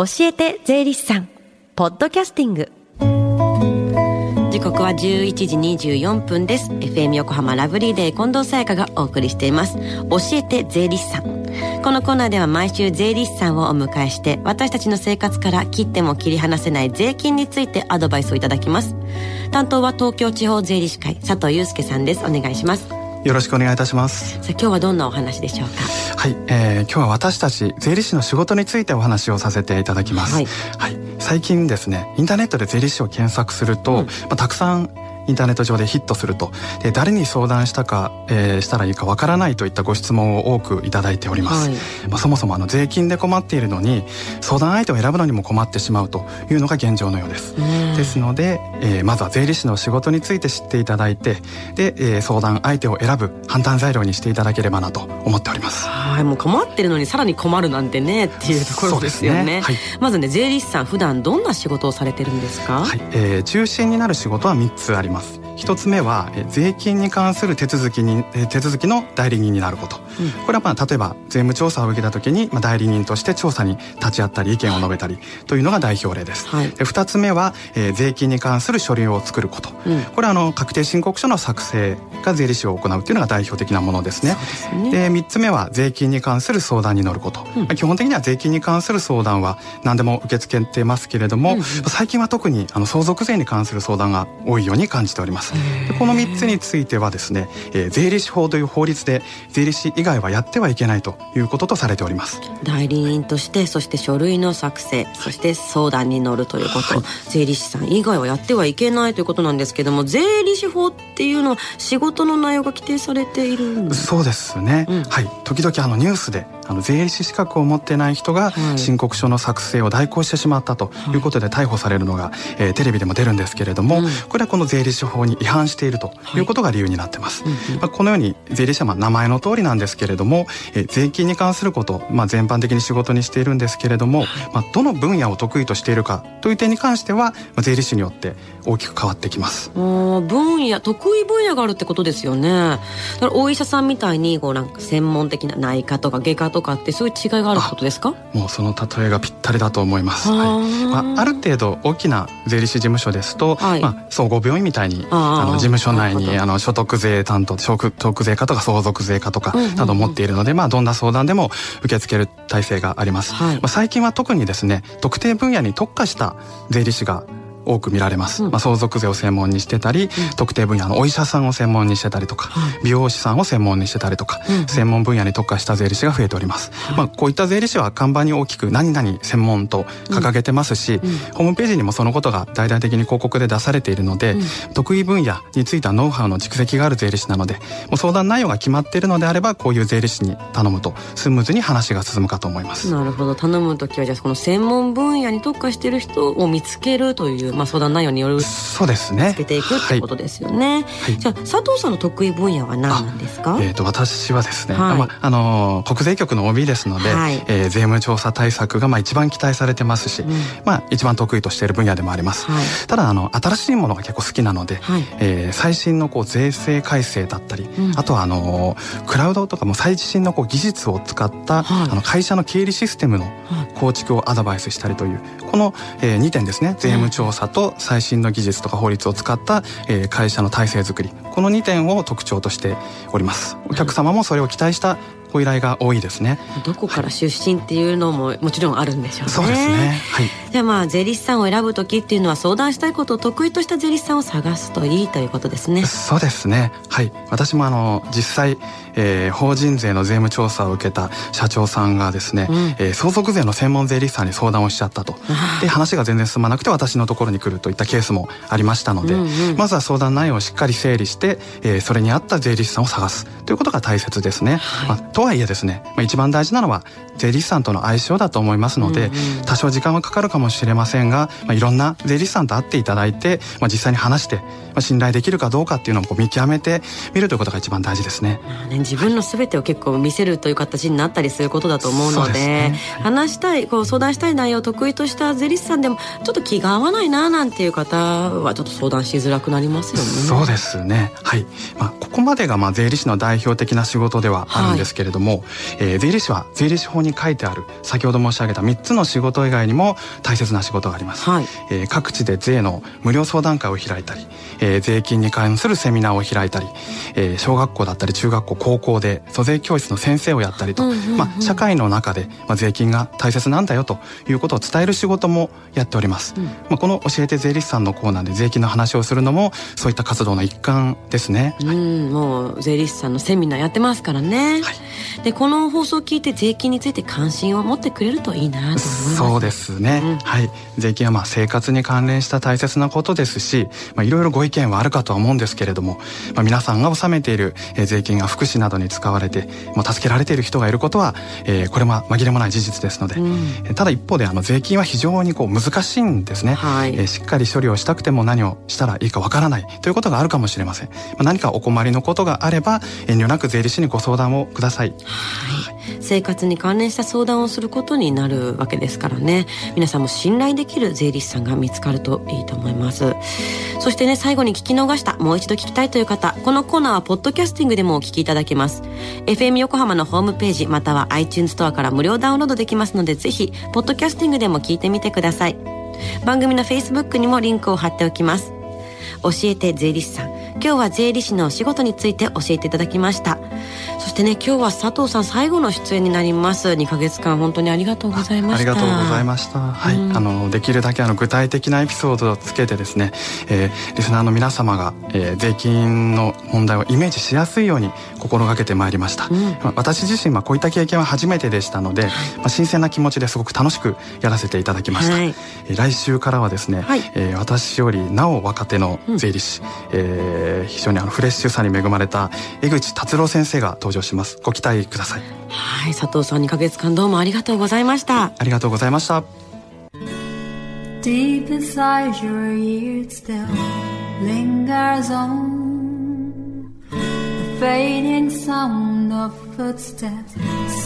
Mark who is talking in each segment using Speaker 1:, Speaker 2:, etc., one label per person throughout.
Speaker 1: 教えて税理士さん。ポッドキャスティング。時刻は11時24分です。FM 横浜ラブリーデー近藤沙耶香がお送りしています。教えて税理士さん。このコーナーでは毎週税理士さんをお迎えして私たちの生活から切っても切り離せない税金についてアドバイスをいただきます。担当は東京地方税理士会佐藤祐介さんです。お願いします。
Speaker 2: よろしくお願いいたします。
Speaker 1: さあ今日はどんなお話でしょうか？
Speaker 2: はい、えー、今日は私たち税理士の仕事についてお話をさせていただきます、はい、はい、最近ですねインターネットで税理士を検索すると、うん、まあ、たくさんインターネット上でヒットすると。で誰に相談したか、えー、したらいいかわからないといったご質問を多くいただいております、はい、まあ、そもそもあの税金で困っているのに相談相手を選ぶのにも困ってしまうというのが現状のようです。ですので、えー、まずは税理士の仕事について知っていただいてで、えー、相談相手を選ぶ判断材料にしていただければなと思っております。
Speaker 1: はいもう困ってるのにさらに困るなんてねっていうところですよね、ね。はい、まずね税理士さん普段どんな仕事をされてるんですか？
Speaker 2: はい、えー、中心になる仕事は3つあります一つ目は税金に関する手続きに手続きの代理人になること、うん、これはまあ例えば税務調査を受けた時に、まあ、代理人として調査に立ち会ったり意見を述べたりというのが代表例です、はい、で2つ目は、えー、税金に関する書類を作ること、うん、これはあの確定申告書の作成が税理士を行うというのが代表的なものですね。で3つ目は税金に関する相談に乗ること、うん、基本的には税金に関する相談は何でも受け付けてますけれども、うんうん、最近は特にあの相続税に関する相談が多いように感じておりますこの3つについてはですね、えー、税理士法という法律で税理士以外はやってはいけないということとされております。
Speaker 1: 代理人としてそして書類の作成そして相談に乗るということ、はい、税理士さん以外はやってはいけないということなんですけども税理士法っていうのは仕事の内容が規定されている
Speaker 2: そうですね、うん、はい。時々あのニュースであの税理士資格を持ってない人が申告書の作成を代行してしまったということで逮捕されるのが、えー、テレビでも出るんですけれども、これはこの税理士法に違反しているということが理由になってます。まあ、このように税理士はまあ名前の通りなんですけれども、えー、税金に関すること、まあ、全般的に仕事にしているんですけれども、まあ、どの分野を得意としているかという点に関しては、まあ、税理士によって大きく変わってきます。
Speaker 1: 分野得意分野があるってことですよね。だからお医者さんみたいにこうなんか専門的な内科とか外科とかってそういう違いがあることですか？
Speaker 2: もうその例えがぴったりだと思います、はい。まあ、ある程度大きな税理士事務所ですと、はい、まあ、総合病院みたいにあの事務所内にあの所得税担当所得税課とか相続税課とかなど持っているので、まあ、どんな相談でも受け付ける体制があります、はい、まあ、最近は特にですね特定分野に特化した税理士が多く見られます、うん、まあ、相続税を専門にしてたり、うん、特定分野のお医者さんを専門にしてたりとか、美容師さんを専門にしてたりとか、うん、専門分野に特化した税理士が増えております、まあ、こういった税理士は看板に大きく何々専門と掲げてますし、ホームページにもそのことが大々的に広告で出されているので、得意分野についてはノウハウの蓄積がある税理士なのでもう相談内容が決まっているのであればこういう税理士に頼むとスムーズに話が進むかと思います。
Speaker 1: なるほど。頼む時はじゃあこの専門分野に特化している人を見つけるというまあ、相談内容による
Speaker 2: そうですね。
Speaker 1: つけていくってことですよね、はい、じゃあ佐藤さんの得意分野は何なんですか？
Speaker 2: えーと、私はですね、はい、まあ、あの国税局の OB ですので、はい、えー、税務調査対策がまあ一番期待されてますし、うん、まあ、一番得意としている分野でもあります、はい、ただあの新しいものが結構好きなので、はい、えー、最新のこう税制改正だったり、うん、あとはあのクラウドとかも最新のこう技術を使った、あの会社の経理システムの構築をアドバイスしたりというこの、えー、2点ですね。税務調査と最新の技術とか法律を使った、えー、会社の体制づくり。この2点を特徴としております。お客様もそれを期待したご依頼が多いですね。
Speaker 1: どこから出身っていうのももちろんあるんでしょうね。
Speaker 2: そうですね。はい
Speaker 1: じゃあまあ税理士さんを選ぶ時っていうのは相談したいことを得意とした税理士さんを探すといいということですね。
Speaker 2: そうですね。はい。私もあの実際、えー、法人税の税務調査を受けた社長さんがですね、うん、えー、相続税の専門税理士さんに相談をしちゃったと。で話が全然進まなくて私のところに来るといったケースもありましたので、うんうん、まずは相談内容をしっかり整理して、えー、それに合った税理士さんを探す。ということが大切ですね、はい、まあ、とはいえですね、まあ、一番大事なのは税理士さんとの相性だと思いますので、うんうん、多少時間はかかるかもしれませんが、まあ、いろんな税理士さんと会っていただいて、まあ、実際に話して、まあ、信頼できるかどうかっていうのをこう見極めてみるということが一番大事ですね。
Speaker 1: ね自分の全てを結構見せるという形になったりすることだと思うので、ね、話したいこう相談したい内容を得意とした税理士さんでもちょっと気が合わないななんていう方はちょっと相談しづらくなりますよね。
Speaker 2: そうですねはい、まあ、ここまでがまあ税理士の代表的な仕事ではあるんですけれれども、えー、税理士は税理士法に書いてある先ほど申し上げた3つの仕事以外にも大切な仕事があります、はい、えー、各地で税の無料相談会を開いたり、えー、税金に関するセミナーを開いたり、えー、小学校だったり中学校高校で租税教室の先生をやったりと、うんうんうん、まあ、社会の中で、まあ、税金が大切なんだよということを伝える仕事もやっております、うん、まあ、この教えて税理士さんのコーナーで税金の話をするのもそういった活動の一環ですね、
Speaker 1: うん、もう税理士さんのセミナーやってますからね、はい、でこの放送を聞いて税金について関心を持ってくれるといいなと思います。
Speaker 2: そうですね、うん、はい。税金はまあ生活に関連した大切なことですし、まあ、いろいろご意見はあるかとは思うんですけれども、まあ、皆さんが納めている税金が福祉などに使われてもう助けられている人がいることは、えー、これも紛れもない事実ですので、うん、ただ一方であの税金は非常にこう難しいんですね、はい、えー、しっかり処理をしたくても何をしたらいいかわからないということがあるかもしれません、まあ、何かお困りのことがあれば遠慮なく税理士にご相談をください、
Speaker 1: はい、生活に関連した相談をすることになるわけですからね。皆さんも信頼できる税理士さんが見つかるといいと思います。そしてね最後に聞き逃したもう一度聞きたいという方このコーナーはポッドキャスティングでもお聞きいただけます。FM 横浜のホームページまたは iTunes ストアから無料ダウンロードできますのでぜひポッドキャスティングでも聞いてみてください。番組の Facebook にもリンクを貼っておきます。教えて税理士さん。今日は税理士のお仕事について教えていただきました。そしてね今日は佐藤さん最後の出演になります。2か月間本当にありがとうございました。
Speaker 2: ありがとうございました、はい、うん、あのできるだけあの具体的なエピソードをつけてですね、えー、リスナーの皆様が、えー、税金の問題をイメージしやすいように心がけてまいりました、うん、私自身、まあ、こういった経験は初めてでしたので、まあ、新鮮な気持ちですごく楽しくやらせていただきました、はい、えー、来週からはですね、はい、えー、私よりなお若手の税理士、うん、えー、非常にあのフレッシュさに恵まれた江口達郎先生が登場しますご期待ください
Speaker 1: はい佐藤さん2ヶ月間どうもありがとうございました
Speaker 2: ありがとうございました
Speaker 3: Deep inside your ear still lingers on The fading sound of footsteps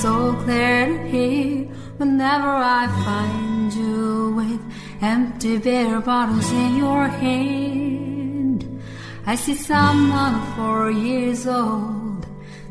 Speaker 3: So clear to hear Whenever I find you with Empty beer bottles in your hand I see someone four years old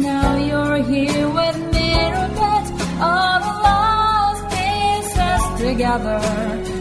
Speaker 3: Now you're here with bits, all the lost pieces together.